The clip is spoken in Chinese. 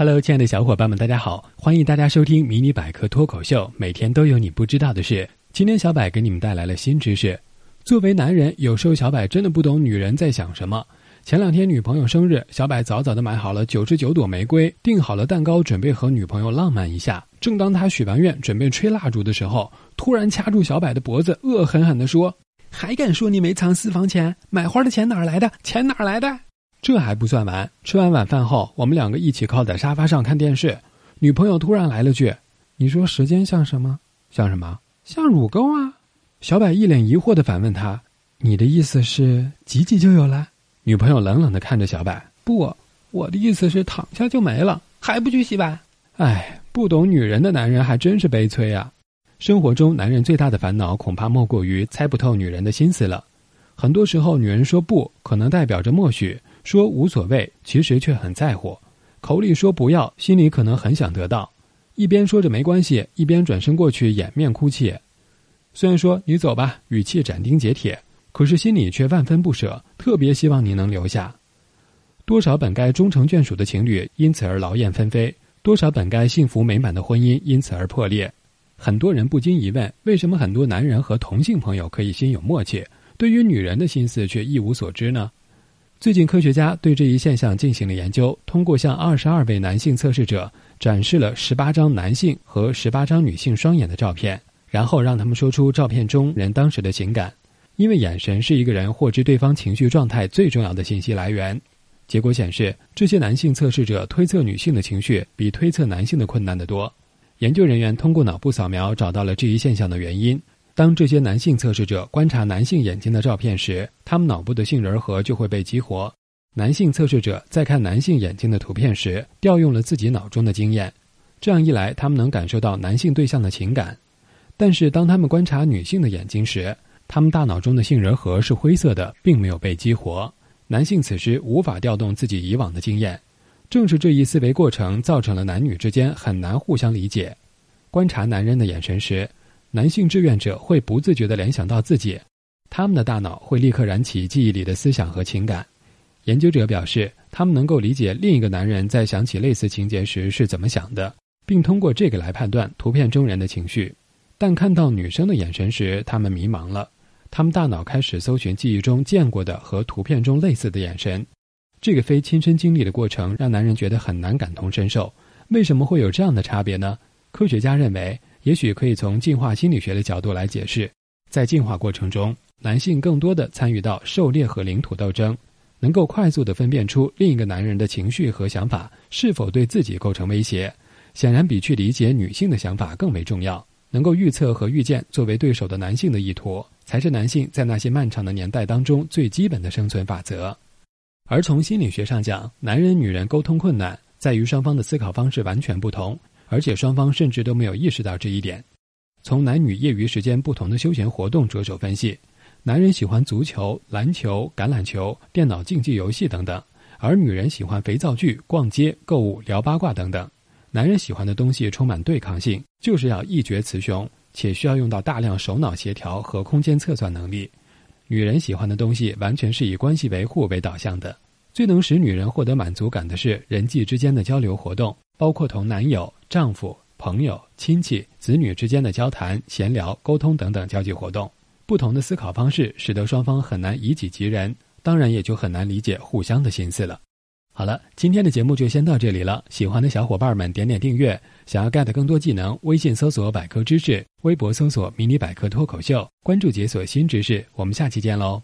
Hello，亲爱的小伙伴们，大家好！欢迎大家收听迷你百科脱口秀，每天都有你不知道的事。今天小柏给你们带来了新知识。作为男人，有时候小柏真的不懂女人在想什么。前两天女朋友生日，小柏早早的买好了九十九朵玫瑰，订好了蛋糕，准备和女朋友浪漫一下。正当他许完愿，准备吹蜡烛的时候，突然掐住小柏的脖子，恶狠狠地说：“还敢说你没藏私房钱？买花的钱哪来的？钱哪来的？”这还不算完，吃完晚饭后，我们两个一起靠在沙发上看电视。女朋友突然来了句：“你说时间像什么？像什么？像乳沟啊！”小柏一脸疑惑的反问他：“你的意思是挤挤就有了？”女朋友冷冷的看着小柏：“不，我的意思是躺下就没了，还不去洗碗？”哎，不懂女人的男人还真是悲催啊！生活中，男人最大的烦恼恐怕莫过于猜不透女人的心思了。很多时候，女人说不，可能代表着默许。说无所谓，其实却很在乎；口里说不要，心里可能很想得到。一边说着没关系，一边转身过去掩面哭泣。虽然说你走吧，语气斩钉截铁，可是心里却万分不舍，特别希望你能留下。多少本该终成眷属的情侣因此而劳燕分飞，多少本该幸福美满的婚姻因此而破裂。很多人不禁疑问：为什么很多男人和同性朋友可以心有默契，对于女人的心思却一无所知呢？最近，科学家对这一现象进行了研究，通过向二十二位男性测试者展示了十八张男性和十八张女性双眼的照片，然后让他们说出照片中人当时的情感。因为眼神是一个人获知对方情绪状态最重要的信息来源。结果显示，这些男性测试者推测女性的情绪比推测男性的困难得多。研究人员通过脑部扫描找到了这一现象的原因。当这些男性测试者观察男性眼睛的照片时，他们脑部的杏仁核就会被激活。男性测试者在看男性眼睛的图片时，调用了自己脑中的经验，这样一来，他们能感受到男性对象的情感。但是，当他们观察女性的眼睛时，他们大脑中的杏仁核是灰色的，并没有被激活。男性此时无法调动自己以往的经验。正是这一思维过程，造成了男女之间很难互相理解。观察男人的眼神时，男性志愿者会不自觉地联想到自己，他们的大脑会立刻燃起记忆里的思想和情感。研究者表示，他们能够理解另一个男人在想起类似情节时是怎么想的，并通过这个来判断图片中人的情绪。但看到女生的眼神时，他们迷茫了，他们大脑开始搜寻记忆中见过的和图片中类似的眼神。这个非亲身经历的过程让男人觉得很难感同身受。为什么会有这样的差别呢？科学家认为。也许可以从进化心理学的角度来解释，在进化过程中，男性更多的参与到狩猎和领土斗争，能够快速的分辨出另一个男人的情绪和想法是否对自己构成威胁，显然比去理解女性的想法更为重要。能够预测和预见作为对手的男性的意图，才是男性在那些漫长的年代当中最基本的生存法则。而从心理学上讲，男人女人沟通困难在于双方的思考方式完全不同。而且双方甚至都没有意识到这一点。从男女业余时间不同的休闲活动着手分析，男人喜欢足球、篮球、橄榄球、电脑竞技游戏等等，而女人喜欢肥皂剧、逛街、购物、聊八卦等等。男人喜欢的东西充满对抗性，就是要一决雌雄，且需要用到大量手脑协调和空间测算能力。女人喜欢的东西完全是以关系维护为导向的。最能使女人获得满足感的是人际之间的交流活动，包括同男友。丈夫、朋友、亲戚、子女之间的交谈、闲聊、沟通等等交际活动，不同的思考方式使得双方很难以己及人，当然也就很难理解互相的心思了。好了，今天的节目就先到这里了。喜欢的小伙伴们点点订阅，想要 get 更多技能，微信搜索“百科知识”，微博搜索“迷你百科脱口秀”，关注解锁新知识。我们下期见喽！